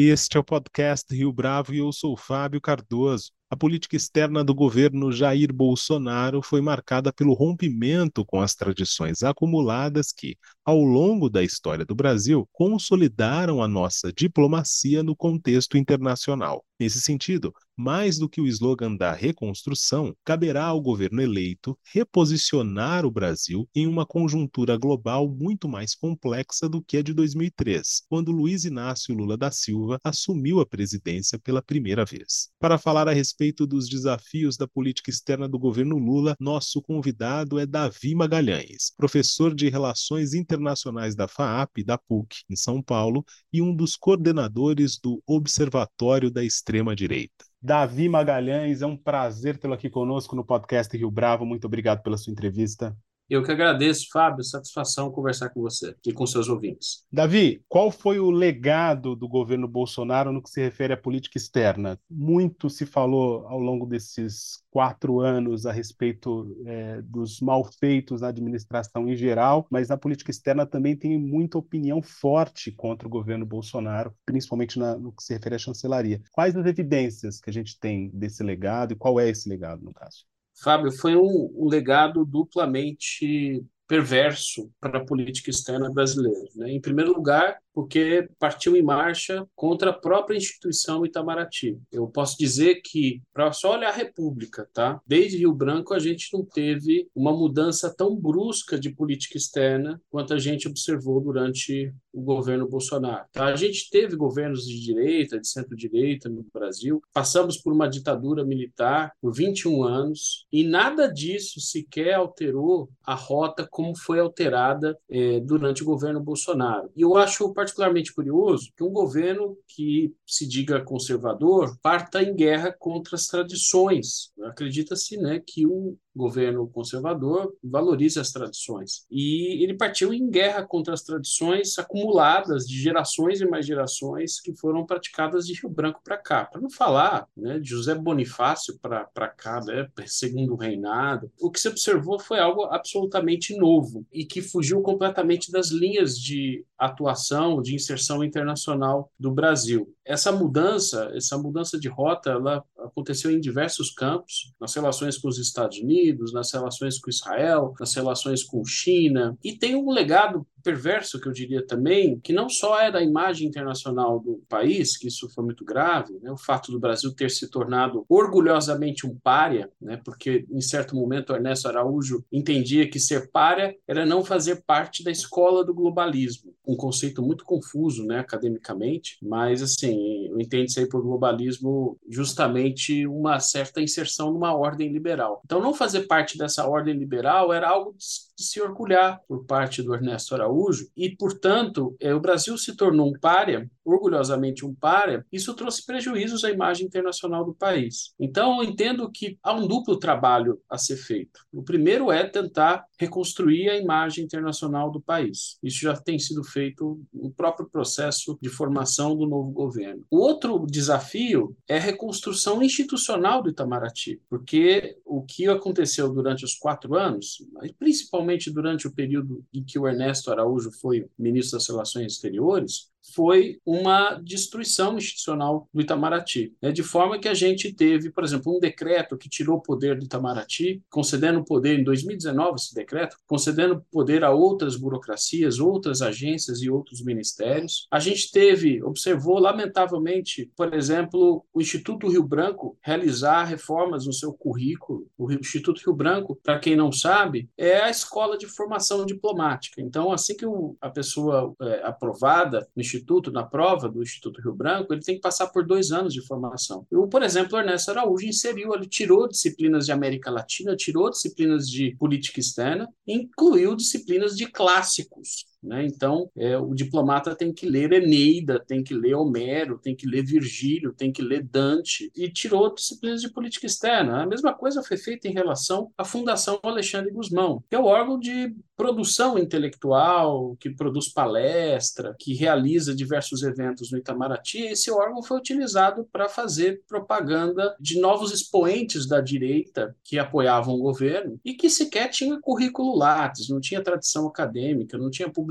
Este é o podcast Rio Bravo e eu sou Fábio Cardoso. A política externa do governo Jair Bolsonaro foi marcada pelo rompimento com as tradições acumuladas que, ao longo da história do Brasil, consolidaram a nossa diplomacia no contexto internacional. Nesse sentido, mais do que o slogan da reconstrução, caberá ao governo eleito reposicionar o Brasil em uma conjuntura global muito mais complexa do que a de 2003, quando Luiz Inácio Lula da Silva assumiu a presidência pela primeira vez. Para falar a respeito dos desafios da política externa do governo Lula, nosso convidado é Davi Magalhães, professor de Relações Internacionais da FAAP da PUC, em São Paulo, e um dos coordenadores do Observatório da extrema-direita. Davi Magalhães, é um prazer tê-lo aqui conosco no podcast Rio Bravo. Muito obrigado pela sua entrevista. Eu que agradeço, Fábio. Satisfação conversar com você e com seus ouvintes. Davi, qual foi o legado do governo Bolsonaro no que se refere à política externa? Muito se falou ao longo desses quatro anos a respeito é, dos malfeitos na administração em geral, mas na política externa também tem muita opinião forte contra o governo Bolsonaro, principalmente na, no que se refere à chancelaria. Quais as evidências que a gente tem desse legado e qual é esse legado, no caso? Fábio, foi um, um legado duplamente perverso para a política externa brasileira. Né? Em primeiro lugar, porque partiu em marcha contra a própria instituição Itamaraty. Eu posso dizer que, para só olhar a República, tá? desde Rio Branco a gente não teve uma mudança tão brusca de política externa quanto a gente observou durante o governo Bolsonaro. Tá? A gente teve governos de direita, de centro-direita no Brasil, passamos por uma ditadura militar por 21 anos e nada disso sequer alterou a rota como foi alterada eh, durante o governo Bolsonaro. E eu acho particularmente curioso que um governo que se diga conservador parta em guerra contra as tradições. Acredita-se né, que um governo conservador valoriza as tradições. E ele partiu em guerra contra as tradições acumuladas de gerações e mais gerações que foram praticadas de Rio Branco para cá. Para não falar né, de José Bonifácio para cá, né, segundo reinado, o que se observou foi algo absolutamente novo e que fugiu completamente das linhas de atuação, de inserção internacional do Brasil. Essa mudança, essa mudança de rota, ela aconteceu em diversos campos, nas relações com os Estados Unidos, nas relações com Israel, nas relações com China, e tem um legado perverso, que eu diria também, que não só é da imagem internacional do país, que isso foi muito grave, né? o fato do Brasil ter se tornado orgulhosamente um pária, né? porque em certo momento Ernesto Araújo entendia que ser pária era não fazer parte da escola do globalismo, um conceito muito confuso né, academicamente, mas assim, isso aí por globalismo justamente uma certa inserção numa ordem liberal. Então não fazer parte dessa ordem liberal era algo de se orgulhar por parte do Ernesto Araújo e, portanto, é, o Brasil se tornou um párea, orgulhosamente um párea, isso trouxe prejuízos à imagem internacional do país. Então, eu entendo que há um duplo trabalho a ser feito. O primeiro é tentar reconstruir a imagem internacional do país. Isso já tem sido feito no próprio processo de formação do novo governo. O outro desafio é a reconstrução institucional do Itamaraty, porque o que aconteceu durante os quatro anos, principalmente durante o período em que o Ernesto Araújo foi ministro das Relações Exteriores, foi uma destruição institucional do Itamaraty. Né? De forma que a gente teve, por exemplo, um decreto que tirou o poder do Itamaraty, concedendo poder em 2019, esse decreto, concedendo poder a outras burocracias, outras agências e outros ministérios. A gente teve, observou, lamentavelmente, por exemplo, o Instituto Rio Branco realizar reformas no seu currículo. O Instituto Rio Branco, para quem não sabe, é a escola de formação diplomática. Então, assim que a pessoa é aprovada no Instituto, na prova do Instituto Rio Branco, ele tem que passar por dois anos de formação. Eu, por exemplo, Ernesto Araújo inseriu, ele tirou disciplinas de América Latina, tirou disciplinas de política externa, incluiu disciplinas de clássicos. Né? Então, é, o diplomata tem que ler Eneida, tem que ler Homero, tem que ler Virgílio, tem que ler Dante, e tirou disciplinas de política externa. A mesma coisa foi feita em relação à Fundação Alexandre Guzmão, que é o órgão de produção intelectual, que produz palestra, que realiza diversos eventos no Itamaraty, esse órgão foi utilizado para fazer propaganda de novos expoentes da direita que apoiavam o governo e que sequer tinha currículo Lattes, não tinha tradição acadêmica, não tinha publicação.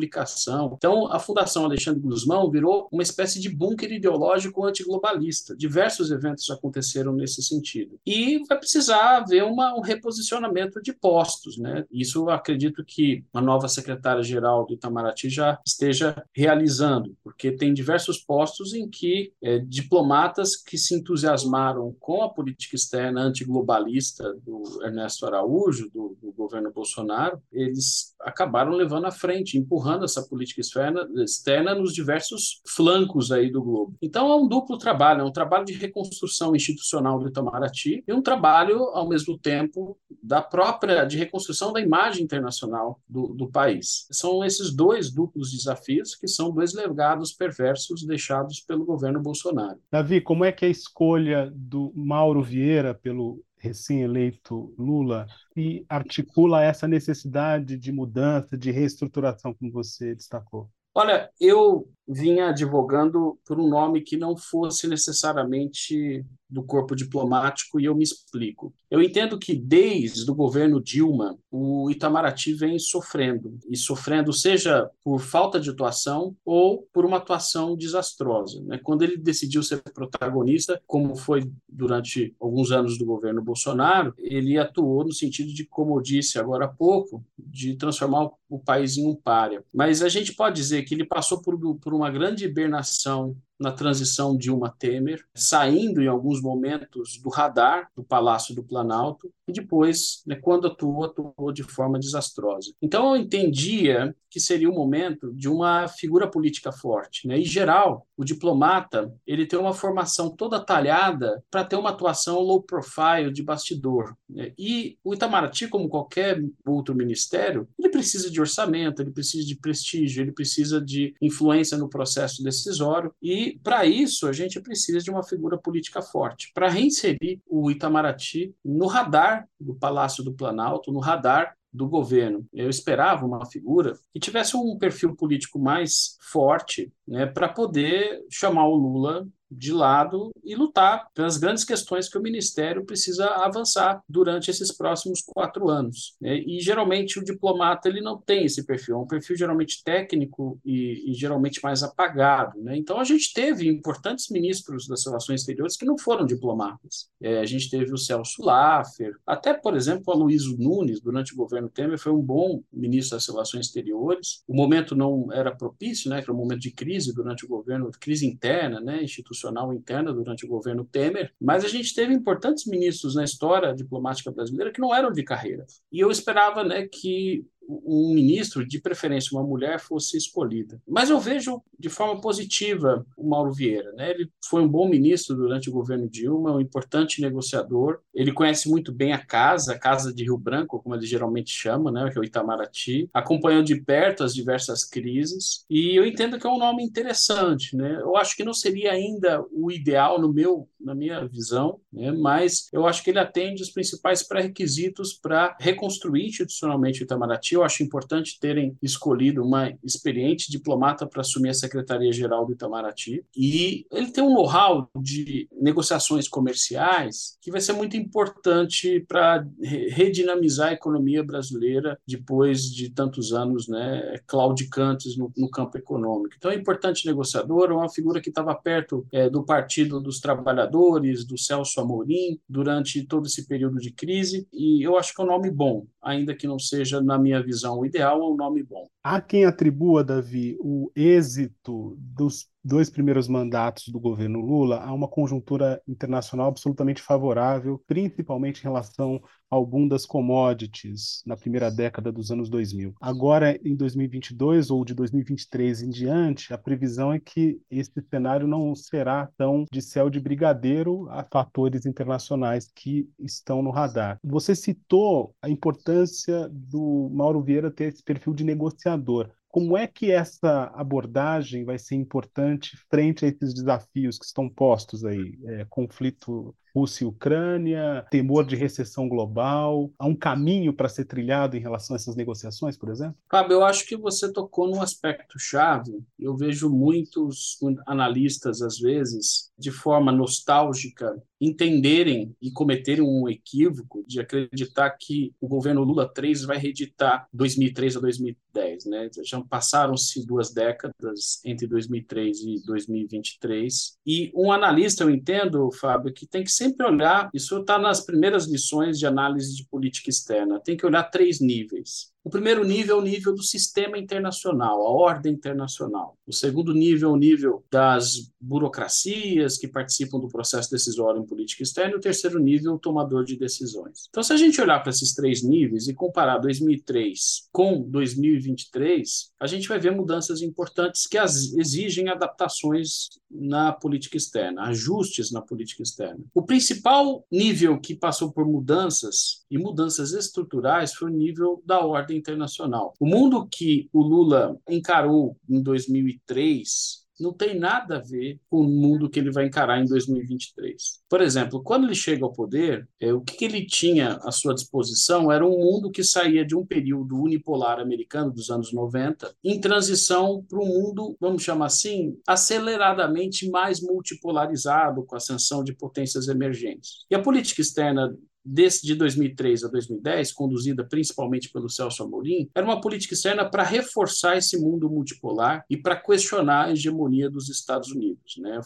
Então, a Fundação Alexandre Guzmão virou uma espécie de bunker ideológico antiglobalista. Diversos eventos aconteceram nesse sentido. E vai precisar haver uma, um reposicionamento de postos. Né? Isso acredito que a nova secretária-geral do Itamaraty já esteja realizando, porque tem diversos postos em que é, diplomatas que se entusiasmaram com a política externa antiglobalista do Ernesto Araújo, do, do governo Bolsonaro, eles acabaram levando à frente, empurrando essa política externa, externa nos diversos flancos aí do globo. Então é um duplo trabalho, é um trabalho de reconstrução institucional do Itamaraty e um trabalho, ao mesmo tempo, da própria de reconstrução da imagem internacional do, do país. São esses dois duplos desafios que são dois legados perversos deixados pelo governo Bolsonaro. Davi, como é que é a escolha do Mauro Vieira pelo recém-eleito Lula e articula essa necessidade de mudança, de reestruturação, como você destacou? Olha, eu vinha advogando por um nome que não fosse necessariamente do corpo diplomático e eu me explico. Eu entendo que desde o governo Dilma, o Itamaraty vem sofrendo, e sofrendo seja por falta de atuação ou por uma atuação desastrosa. Né? Quando ele decidiu ser protagonista, como foi durante alguns anos do governo Bolsonaro, ele atuou no sentido de, como eu disse agora há pouco, de transformar o país em um párea. Mas a gente pode dizer que ele passou por, por uma grande hibernação na transição Dilma-Temer, saindo em alguns momentos do radar do Palácio do Planalto, e depois, né, quando atuou, atuou de forma desastrosa. Então, eu entendia que seria o momento de uma figura política forte. Né? Em geral, o diplomata ele tem uma formação toda talhada para ter uma atuação low profile de bastidor. Né? E o Itamaraty, como qualquer outro ministério, ele precisa de orçamento, ele precisa de prestígio, ele precisa de influência no processo decisório e para isso, a gente precisa de uma figura política forte para reinserir o Itamaraty no radar do Palácio do Planalto, no radar do governo. Eu esperava uma figura que tivesse um perfil político mais forte, né, para poder chamar o Lula de lado e lutar pelas grandes questões que o Ministério precisa avançar durante esses próximos quatro anos. Né? E geralmente o diplomata ele não tem esse perfil, é um perfil geralmente técnico e, e geralmente mais apagado. Né? Então a gente teve importantes ministros das relações exteriores que não foram diplomatas. É, a gente teve o Celso Laffer, até por exemplo o Aloysio Nunes durante o governo Temer foi um bom ministro das relações exteriores. O momento não era propício, né? Era um momento de crise durante o governo, crise interna, né? Institucional institucional interna durante o governo Temer, mas a gente teve importantes ministros na história diplomática brasileira que não eram de carreira. E eu esperava né, que um ministro, de preferência uma mulher, fosse escolhida. Mas eu vejo de forma positiva o Mauro Vieira. Né? Ele foi um bom ministro durante o governo Dilma, um importante negociador. Ele conhece muito bem a casa, a casa de Rio Branco, como ele geralmente chama, né? que é o Itamaraty. Acompanhou de perto as diversas crises e eu entendo que é um nome interessante. Né? Eu acho que não seria ainda o ideal no meu, na minha visão, né? mas eu acho que ele atende os principais pré-requisitos para reconstruir institucionalmente o Itamaraty eu acho importante terem escolhido uma experiente diplomata para assumir a Secretaria-Geral do Itamaraty. E ele tem um know-how de negociações comerciais que vai ser muito importante para redinamizar a economia brasileira depois de tantos anos né, claudicantes no, no campo econômico. Então é importante negociador, é uma figura que estava perto é, do Partido dos Trabalhadores, do Celso Amorim, durante todo esse período de crise, e eu acho que é um nome bom, ainda que não seja, na minha visão, o ideal ou um nome bom. Há quem atribua, Davi, o êxito dos dois primeiros mandatos do governo Lula a uma conjuntura internacional absolutamente favorável, principalmente em relação ao boom das commodities na primeira década dos anos 2000. Agora, em 2022 ou de 2023 em diante, a previsão é que esse cenário não será tão de céu de brigadeiro a fatores internacionais que estão no radar. Você citou a importância do Mauro Vieira ter esse perfil de negociador. Como é que essa abordagem vai ser importante frente a esses desafios que estão postos aí? É, conflito Rússia e Ucrânia, temor de recessão global? Há um caminho para ser trilhado em relação a essas negociações, por exemplo? Fábio, eu acho que você tocou num aspecto chave. Eu vejo muitos analistas, às vezes, de forma nostálgica, entenderem e cometerem um equívoco de acreditar que o governo Lula 3 vai reeditar 2003 a 2010, né? Já passaram-se duas décadas entre 2003 e 2023. E um analista, eu entendo, Fábio, que tem que sempre olhar, isso está nas primeiras lições de análise de política externa, tem que olhar três níveis. O primeiro nível é o nível do sistema internacional, a ordem internacional. O segundo nível é o nível das burocracias que participam do processo decisório em política externa. E o terceiro nível, o tomador de decisões. Então, se a gente olhar para esses três níveis e comparar 2003 com 2023, a gente vai ver mudanças importantes que exigem adaptações na política externa, ajustes na política externa. O principal nível que passou por mudanças e mudanças estruturais foi o nível da ordem internacional. O mundo que o Lula encarou em 2003 não tem nada a ver com o mundo que ele vai encarar em 2023. Por exemplo, quando ele chega ao poder, é, o que, que ele tinha à sua disposição era um mundo que saía de um período unipolar americano dos anos 90 em transição para um mundo, vamos chamar assim, aceleradamente mais multipolarizado, com a ascensão de potências emergentes. E a política externa desse, de 2003 a 2010, conduzida principalmente pelo Celso Amorim, era uma política externa para reforçar esse mundo multipolar e para questionar a hegemonia dos Estados Unidos, né?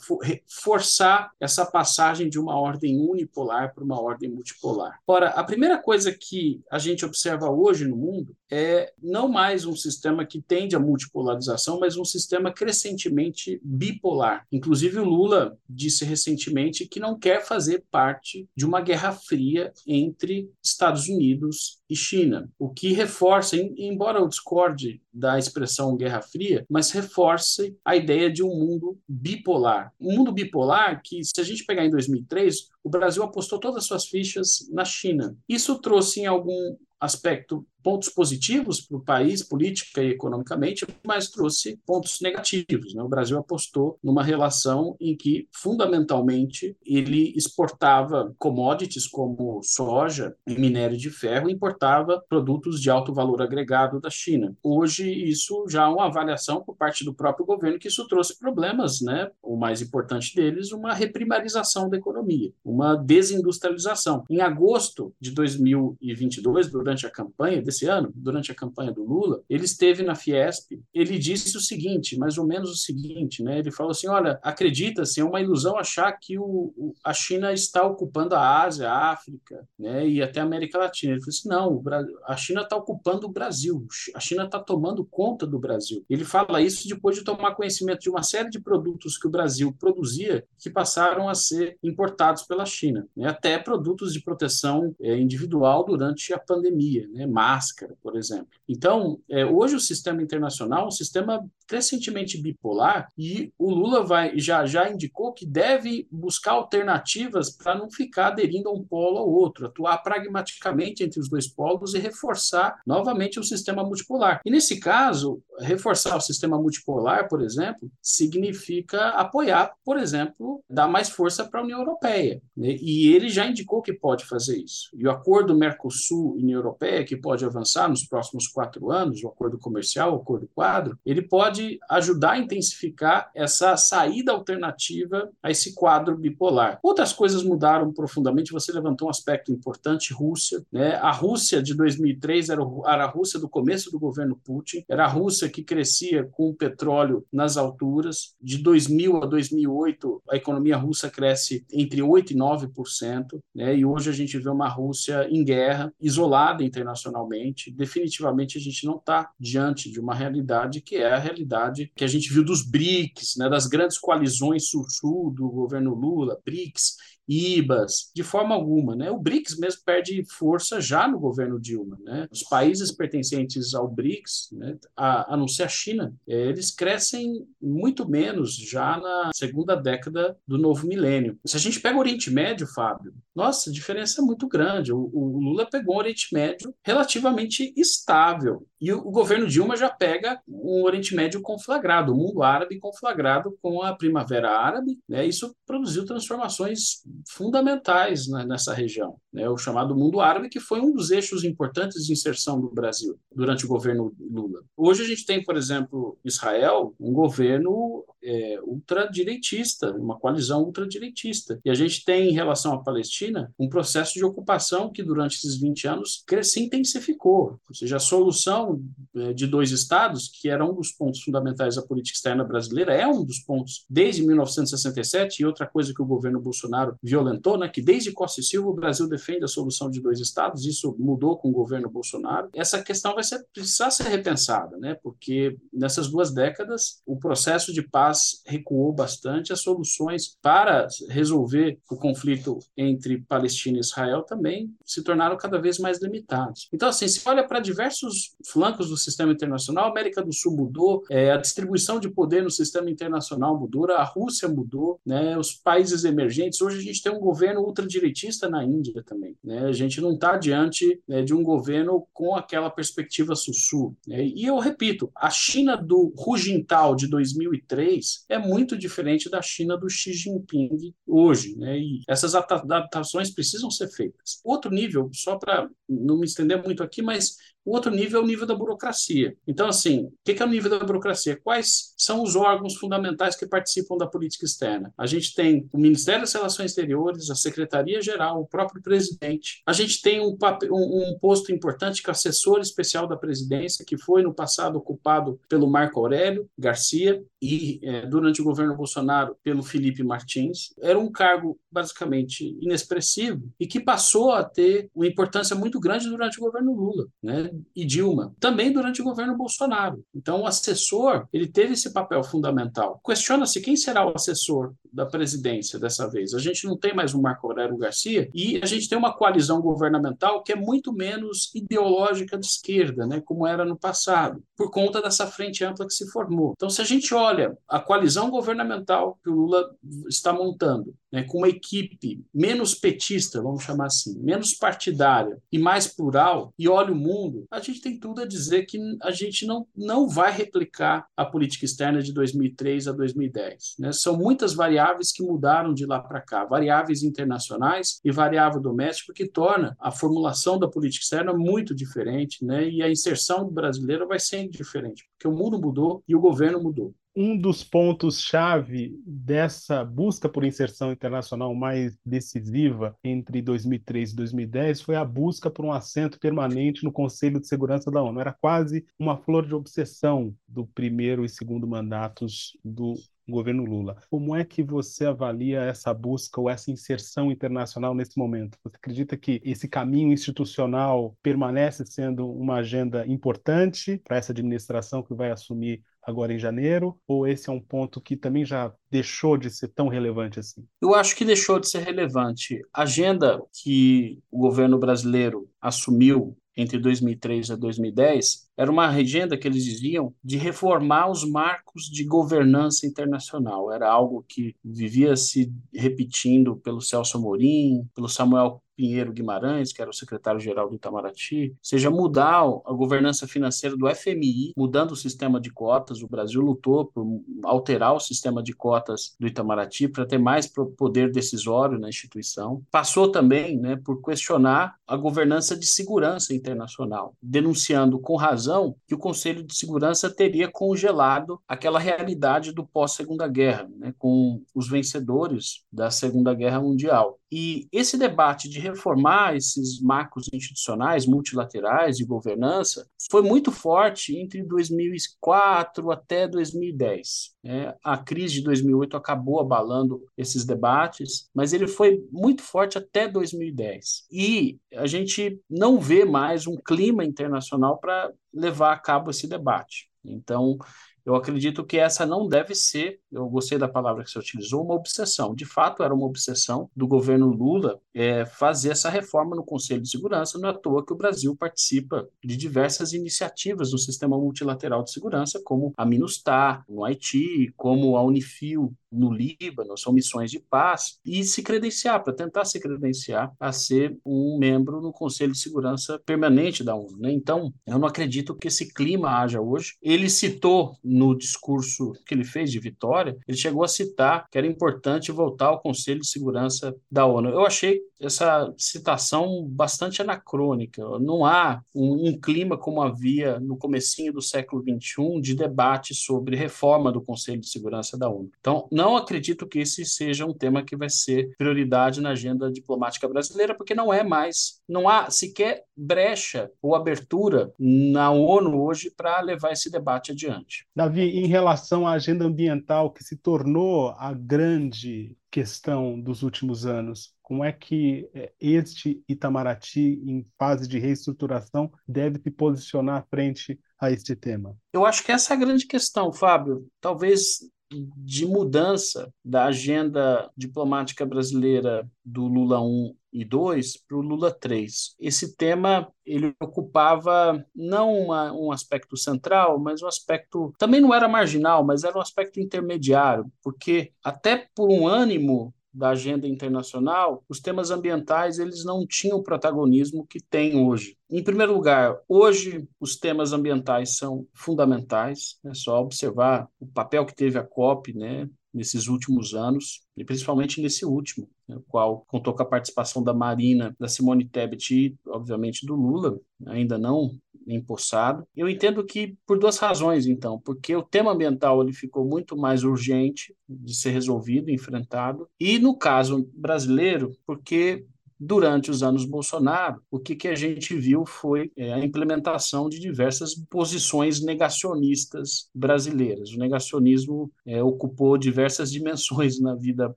forçar essa passagem de uma ordem unipolar para uma ordem multipolar. Ora, a primeira coisa que a gente observa hoje no mundo é não mais um sistema que tende à multipolarização, mas um sistema crescentemente bipolar. Inclusive, o Lula disse recentemente que não quer fazer parte de uma guerra fria entre Estados Unidos e China, o que reforça, embora eu discorde da expressão Guerra Fria, mas reforça a ideia de um mundo bipolar. Um mundo bipolar que, se a gente pegar em 2003, o Brasil apostou todas as suas fichas na China. Isso trouxe em algum aspecto pontos positivos para o país, política e economicamente, mas trouxe pontos negativos. Né? O Brasil apostou numa relação em que, fundamentalmente, ele exportava commodities como soja e minério de ferro importava produtos de alto valor agregado da China. Hoje, isso já é uma avaliação por parte do próprio governo que isso trouxe problemas, né? o mais importante deles, uma reprimarização da economia, uma desindustrialização. Em agosto de 2022, durante a campanha, desse ano, durante a campanha do Lula, ele esteve na Fiesp, ele disse o seguinte, mais ou menos o seguinte, né? Ele falou assim, olha, acredita-se, é uma ilusão achar que o, o, a China está ocupando a Ásia, a África, né? E até a América Latina. Ele falou assim, não, a China está ocupando o Brasil, a China está tomando conta do Brasil. Ele fala isso depois de tomar conhecimento de uma série de produtos que o Brasil produzia que passaram a ser importados pela China, né? até produtos de proteção é, individual durante a pandemia, né? Máscara, por exemplo. Então, é, hoje o sistema internacional é um sistema crescentemente bipolar e o Lula vai já já indicou que deve buscar alternativas para não ficar aderindo a um polo ao outro, atuar pragmaticamente entre os dois polos e reforçar novamente o sistema multipolar. E nesse caso, reforçar o sistema multipolar, por exemplo, significa apoiar, por exemplo, dar mais força para a União Europeia. Né? E ele já indicou que pode fazer isso. E o acordo Mercosul-União Europeia, que pode avançar nos próximos quatro anos, o acordo comercial, o acordo quadro, ele pode ajudar a intensificar essa saída alternativa a esse quadro bipolar. Outras coisas mudaram profundamente. Você levantou um aspecto importante, Rússia. Né? A Rússia de 2003 era, a Rússia do começo do governo Putin, era a Rússia que crescia com o petróleo nas alturas. De 2000 a 2008, a economia russa cresce entre 8% e 9%, né? e hoje a gente vê uma Rússia em guerra, isolada internacionalmente. Definitivamente a gente não está diante de uma realidade que é a realidade que a gente viu dos BRICS, né? das grandes coalizões sul-sul do governo Lula, BRICS, IBAs, de forma alguma. Né? O BRICS mesmo perde força já no governo Dilma. Né? Os países pertencentes ao BRICS, né, a, a não ser a China, é, eles crescem muito menos já na segunda década do novo milênio. Se a gente pega o Oriente Médio, Fábio, nossa, a diferença é muito grande. O, o Lula pegou um Oriente Médio relativamente estável. E o, o governo Dilma já pega um Oriente Médio conflagrado, o mundo árabe conflagrado com a Primavera Árabe. Né? Isso produziu transformações fundamentais né, nessa região. Né, o chamado mundo árabe, que foi um dos eixos importantes de inserção do Brasil durante o governo Lula. Hoje a gente tem, por exemplo, Israel, um governo é, ultradireitista, uma coalizão ultradireitista. E a gente tem, em relação à Palestina, um processo de ocupação que durante esses 20 anos se intensificou. Ou seja, a solução é, de dois estados, que era um dos pontos fundamentais da política externa brasileira, é um dos pontos desde 1967, e outra coisa que o governo Bolsonaro violentou, né, que desde Costa e Silva o Brasil defende a solução de dois estados, isso mudou com o governo Bolsonaro. Essa questão vai ser, precisar ser repensada, né, porque nessas duas décadas o processo de paz paz recuou bastante, as soluções para resolver o conflito entre Palestina e Israel também se tornaram cada vez mais limitados. Então, assim, se olha para diversos flancos do sistema internacional, a América do Sul mudou, é, a distribuição de poder no sistema internacional mudou, a Rússia mudou, né, os países emergentes. Hoje a gente tem um governo ultradireitista na Índia também. Né, a gente não está diante né, de um governo com aquela perspectiva sussu. Né, e eu repito, a China do Hu Jintao de 2003 é muito diferente da China do Xi Jinping hoje, né? E essas adaptações precisam ser feitas. Outro nível, só para não me estender muito aqui, mas o outro nível é o nível da burocracia. Então, assim, o que é o nível da burocracia? Quais são os órgãos fundamentais que participam da política externa? A gente tem o Ministério das Relações Exteriores, a Secretaria-Geral, o próprio presidente. A gente tem um, um, um, posto importante que é o assessor especial da presidência, que foi no passado ocupado pelo Marco Aurélio Garcia e, é, durante o governo Bolsonaro, pelo Felipe Martins. Era um cargo basicamente inexpressivo e que passou a ter uma importância muito grande durante o governo Lula. Né? E Dilma, também durante o governo Bolsonaro. Então, o assessor ele teve esse papel fundamental. Questiona-se quem será o assessor da presidência dessa vez. A gente não tem mais um Marco Aurélio Garcia e a gente tem uma coalizão governamental que é muito menos ideológica de esquerda, né, como era no passado, por conta dessa frente ampla que se formou. Então, se a gente olha a coalizão governamental que o Lula está montando, né, com uma equipe menos petista, vamos chamar assim, menos partidária e mais plural, e olha o mundo, a gente tem tudo a dizer que a gente não, não vai replicar a política externa de 2003 a 2010. Né? São muitas variáveis que mudaram de lá para cá, variáveis internacionais e variável doméstica, que torna a formulação da política externa muito diferente, né? e a inserção do brasileiro vai ser diferente, porque o mundo mudou e o governo mudou um dos pontos-chave dessa busca por inserção internacional mais decisiva entre 2003 e 2010 foi a busca por um assento permanente no Conselho de Segurança da ONU. Era quase uma flor de obsessão do primeiro e segundo mandatos do governo Lula. Como é que você avalia essa busca ou essa inserção internacional nesse momento? Você acredita que esse caminho institucional permanece sendo uma agenda importante para essa administração que vai assumir agora em janeiro? Ou esse é um ponto que também já deixou de ser tão relevante assim? Eu acho que deixou de ser relevante. A agenda que o governo brasileiro assumiu entre 2003 e 2010 era uma agenda que eles diziam de reformar os marcos de governança internacional. Era algo que vivia se repetindo pelo Celso Amorim, pelo Samuel Pinheiro Guimarães, que era o secretário-geral do Itamaraty, seja mudar a governança financeira do FMI, mudando o sistema de cotas. O Brasil lutou por alterar o sistema de cotas do Itamaraty para ter mais poder decisório na instituição. Passou também né, por questionar a governança de segurança internacional, denunciando com razão que o Conselho de Segurança teria congelado aquela realidade do pós-Segunda Guerra, né, com os vencedores da Segunda Guerra Mundial. E esse debate de reformar esses marcos institucionais multilaterais de governança foi muito forte entre 2004 até 2010. É, a crise de 2008 acabou abalando esses debates, mas ele foi muito forte até 2010. E a gente não vê mais um clima internacional para levar a cabo esse debate. Então, eu acredito que essa não deve ser, eu gostei da palavra que você utilizou, uma obsessão. De fato, era uma obsessão do governo Lula é, fazer essa reforma no Conselho de Segurança. Não é à toa que o Brasil participa de diversas iniciativas no sistema multilateral de segurança, como a MINUSTAH, no Haiti, como a Unifil no Líbano, são missões de paz, e se credenciar, para tentar se credenciar a ser um membro no Conselho de Segurança Permanente da ONU. Né? Então, eu não acredito que esse clima haja hoje. Ele citou no discurso que ele fez de vitória, ele chegou a citar que era importante voltar ao Conselho de Segurança da ONU. Eu achei essa citação bastante anacrônica. Não há um, um clima como havia no comecinho do século XXI de debate sobre reforma do Conselho de Segurança da ONU. Então, não acredito que esse seja um tema que vai ser prioridade na agenda diplomática brasileira, porque não é mais, não há sequer brecha ou abertura na ONU hoje para levar esse debate adiante. Davi, em relação à agenda ambiental que se tornou a grande questão dos últimos anos, como é que é, este Itamaraty, em fase de reestruturação, deve se posicionar frente a este tema? Eu acho que essa é a grande questão, Fábio. Talvez de mudança da agenda diplomática brasileira do Lula 1 e 2 para o Lula 3. Esse tema ele ocupava não uma, um aspecto central, mas um aspecto também não era marginal, mas era um aspecto intermediário, porque até por um ânimo da agenda internacional, os temas ambientais eles não tinham o protagonismo que têm hoje. Em primeiro lugar, hoje os temas ambientais são fundamentais, é só observar o papel que teve a COP, né, nesses últimos anos, e principalmente nesse último, né, o qual contou com a participação da Marina, da Simone Tebet e, obviamente, do Lula, ainda não empossado. Eu entendo que por duas razões, então, porque o tema ambiental ele ficou muito mais urgente de ser resolvido, enfrentado, e no caso brasileiro, porque durante os anos Bolsonaro, o que, que a gente viu foi é, a implementação de diversas posições negacionistas brasileiras. O negacionismo é, ocupou diversas dimensões na vida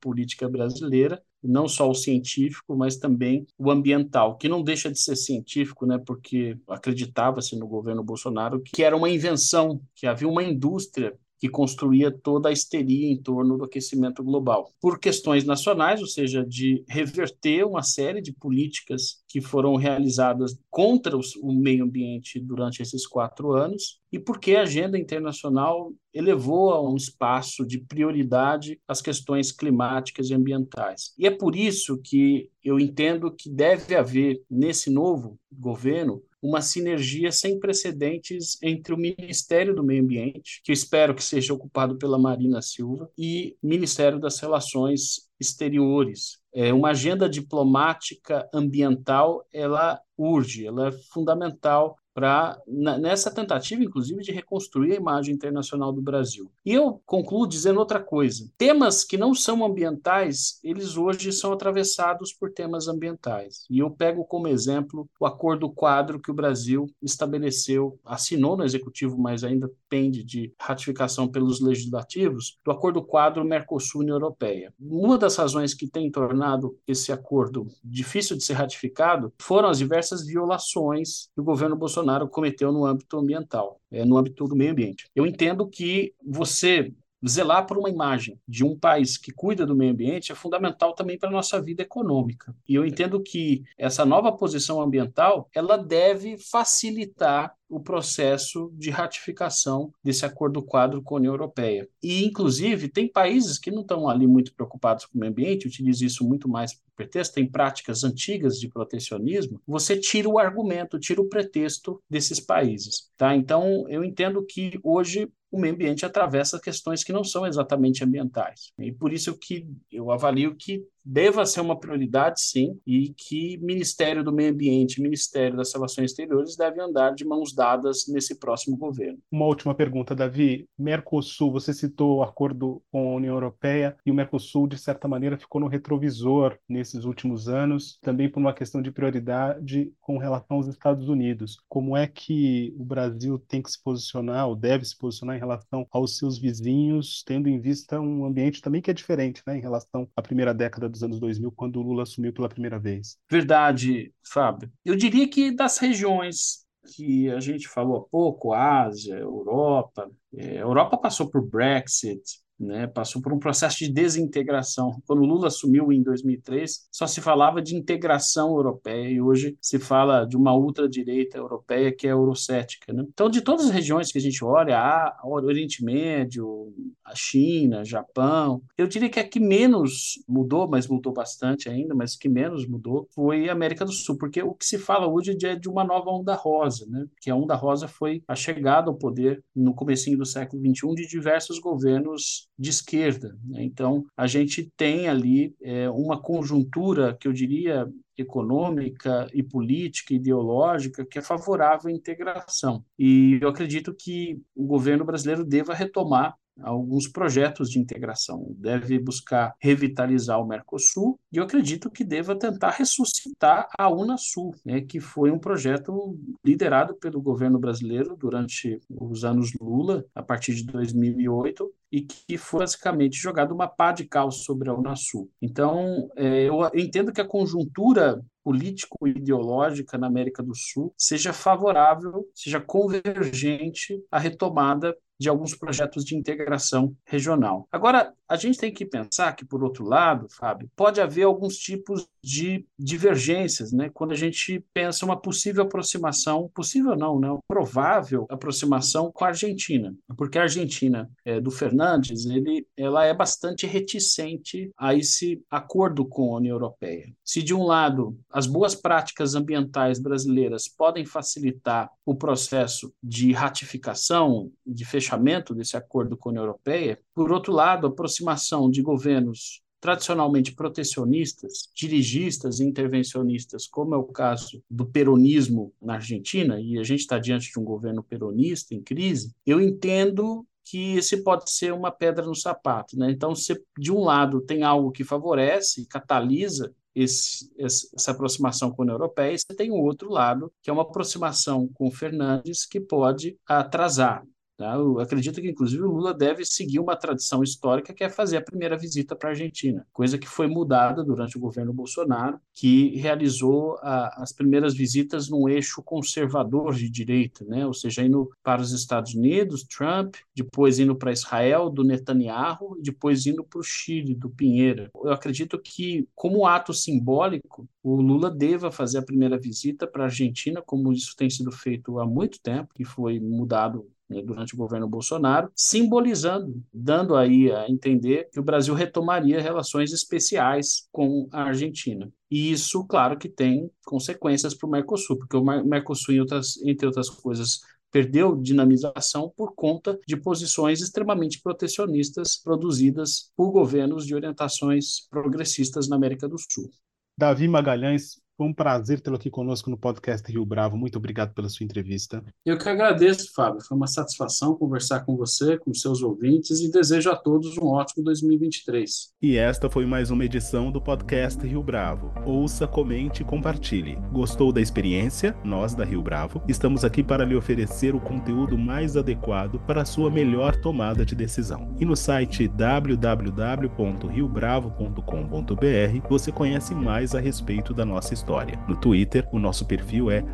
política brasileira, não só o científico, mas também o ambiental, que não deixa de ser científico, né, porque acreditava-se no governo Bolsonaro que era uma invenção, que havia uma indústria que construía toda a histeria em torno do aquecimento global. Por questões nacionais, ou seja, de reverter uma série de políticas que foram realizadas contra o meio ambiente durante esses quatro anos, e porque a agenda internacional elevou a um espaço de prioridade as questões climáticas e ambientais. E é por isso que eu entendo que deve haver, nesse novo governo, uma sinergia sem precedentes entre o Ministério do Meio Ambiente, que espero que seja ocupado pela Marina Silva, e Ministério das Relações Exteriores. É, uma agenda diplomática ambiental, ela urge, ela é fundamental para nessa tentativa, inclusive, de reconstruir a imagem internacional do Brasil. E eu concluo dizendo outra coisa: temas que não são ambientais, eles hoje são atravessados por temas ambientais. E eu pego como exemplo o acordo quadro que o Brasil estabeleceu, assinou no executivo, mas ainda pende de ratificação pelos legislativos, do acordo quadro Mercosul-União Europeia. Uma das razões que tem tornado esse acordo difícil de ser ratificado foram as diversas violações que o governo Bolsonaro Bolsonaro cometeu no âmbito ambiental, é, no âmbito do meio ambiente. Eu entendo que você zelar por uma imagem de um país que cuida do meio ambiente é fundamental também para a nossa vida econômica. E eu entendo que essa nova posição ambiental, ela deve facilitar o processo de ratificação desse acordo quadro com a União Europeia. E, inclusive, tem países que não estão ali muito preocupados com o meio ambiente, utilizam isso muito mais por pretexto, tem práticas antigas de protecionismo, você tira o argumento, tira o pretexto desses países. Tá? Então, eu entendo que hoje o meio ambiente atravessa questões que não são exatamente ambientais. E por isso que eu avalio que deva ser uma prioridade, sim, e que Ministério do Meio Ambiente e Ministério das Relações Exteriores devem andar de mãos dadas nesse próximo governo. Uma última pergunta, Davi. Mercosul, você citou o acordo com a União Europeia e o Mercosul, de certa maneira, ficou no retrovisor nesses últimos anos, também por uma questão de prioridade com relação aos Estados Unidos. Como é que o Brasil tem que se posicionar, ou deve se posicionar em relação aos seus vizinhos, tendo em vista um ambiente também que é diferente, né, em relação à primeira década dos anos 2000, quando o Lula assumiu pela primeira vez? Verdade, Fábio. Eu diria que das regiões que a gente falou há pouco, Ásia, Europa, é, a Europa passou por Brexit, né, passou por um processo de desintegração. Quando Lula assumiu em 2003, só se falava de integração europeia e hoje se fala de uma ultradireita europeia que é eurocética. Né? Então, de todas as regiões que a gente olha, a Oriente Médio, a China, Japão. Eu diria que a que menos mudou, mas mudou bastante ainda, mas que menos mudou foi a América do Sul, porque o que se fala hoje é de uma nova onda rosa, né? Que a onda rosa foi a chegada ao poder no comecinho do século XXI de diversos governos de esquerda. Né? Então, a gente tem ali é, uma conjuntura que eu diria econômica e política, ideológica, que é favorável à integração. E eu acredito que o governo brasileiro deva retomar alguns projetos de integração. Deve buscar revitalizar o Mercosul e eu acredito que deva tentar ressuscitar a Unasul, né, que foi um projeto liderado pelo governo brasileiro durante os anos Lula, a partir de 2008, e que foi basicamente jogado uma pá de cal sobre a Unasul. Então, é, eu entendo que a conjuntura político-ideológica na América do Sul seja favorável, seja convergente à retomada de alguns projetos de integração regional. Agora, a gente tem que pensar que, por outro lado, Fábio, pode haver alguns tipos de divergências, né? Quando a gente pensa uma possível aproximação, possível não, né? Uma provável aproximação com a Argentina, porque a Argentina é, do Fernandes, ele, ela é bastante reticente a esse acordo com a União Europeia. Se de um lado as boas práticas ambientais brasileiras podem facilitar o processo de ratificação, de fechamento desse acordo com a União Europeia, por outro lado, a aproximação de governos tradicionalmente protecionistas, dirigistas e intervencionistas, como é o caso do peronismo na Argentina, e a gente está diante de um governo peronista em crise, eu entendo que esse pode ser uma pedra no sapato. Né? Então, se de um lado tem algo que favorece, catalisa esse, essa aproximação com a União Europeia, e você tem o outro lado, que é uma aproximação com Fernandes, que pode atrasar. Tá? Eu acredito que, inclusive, o Lula deve seguir uma tradição histórica que é fazer a primeira visita para a Argentina, coisa que foi mudada durante o governo Bolsonaro, que realizou a, as primeiras visitas num eixo conservador de direita, né? ou seja, indo para os Estados Unidos, Trump, depois indo para Israel, do Netanyahu, depois indo para o Chile, do Pinheira. Eu acredito que, como ato simbólico, o Lula deva fazer a primeira visita para a Argentina, como isso tem sido feito há muito tempo, que foi mudado né, durante o governo Bolsonaro, simbolizando, dando aí a entender que o Brasil retomaria relações especiais com a Argentina. E isso, claro, que tem consequências para o Mercosul, porque o Mercosul, outras, entre outras coisas, perdeu dinamização por conta de posições extremamente protecionistas produzidas por governos de orientações progressistas na América do Sul. Davi Magalhães, foi um prazer tê-lo aqui conosco no podcast Rio Bravo. Muito obrigado pela sua entrevista. Eu que agradeço, Fábio. Foi uma satisfação conversar com você, com seus ouvintes e desejo a todos um ótimo 2023. E esta foi mais uma edição do podcast Rio Bravo. Ouça, comente e compartilhe. Gostou da experiência? Nós da Rio Bravo estamos aqui para lhe oferecer o conteúdo mais adequado para a sua melhor tomada de decisão. E no site www.riobravo.com.br você conhece mais a respeito da nossa história história. No Twitter, o nosso perfil é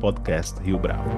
@podcastRioBravo.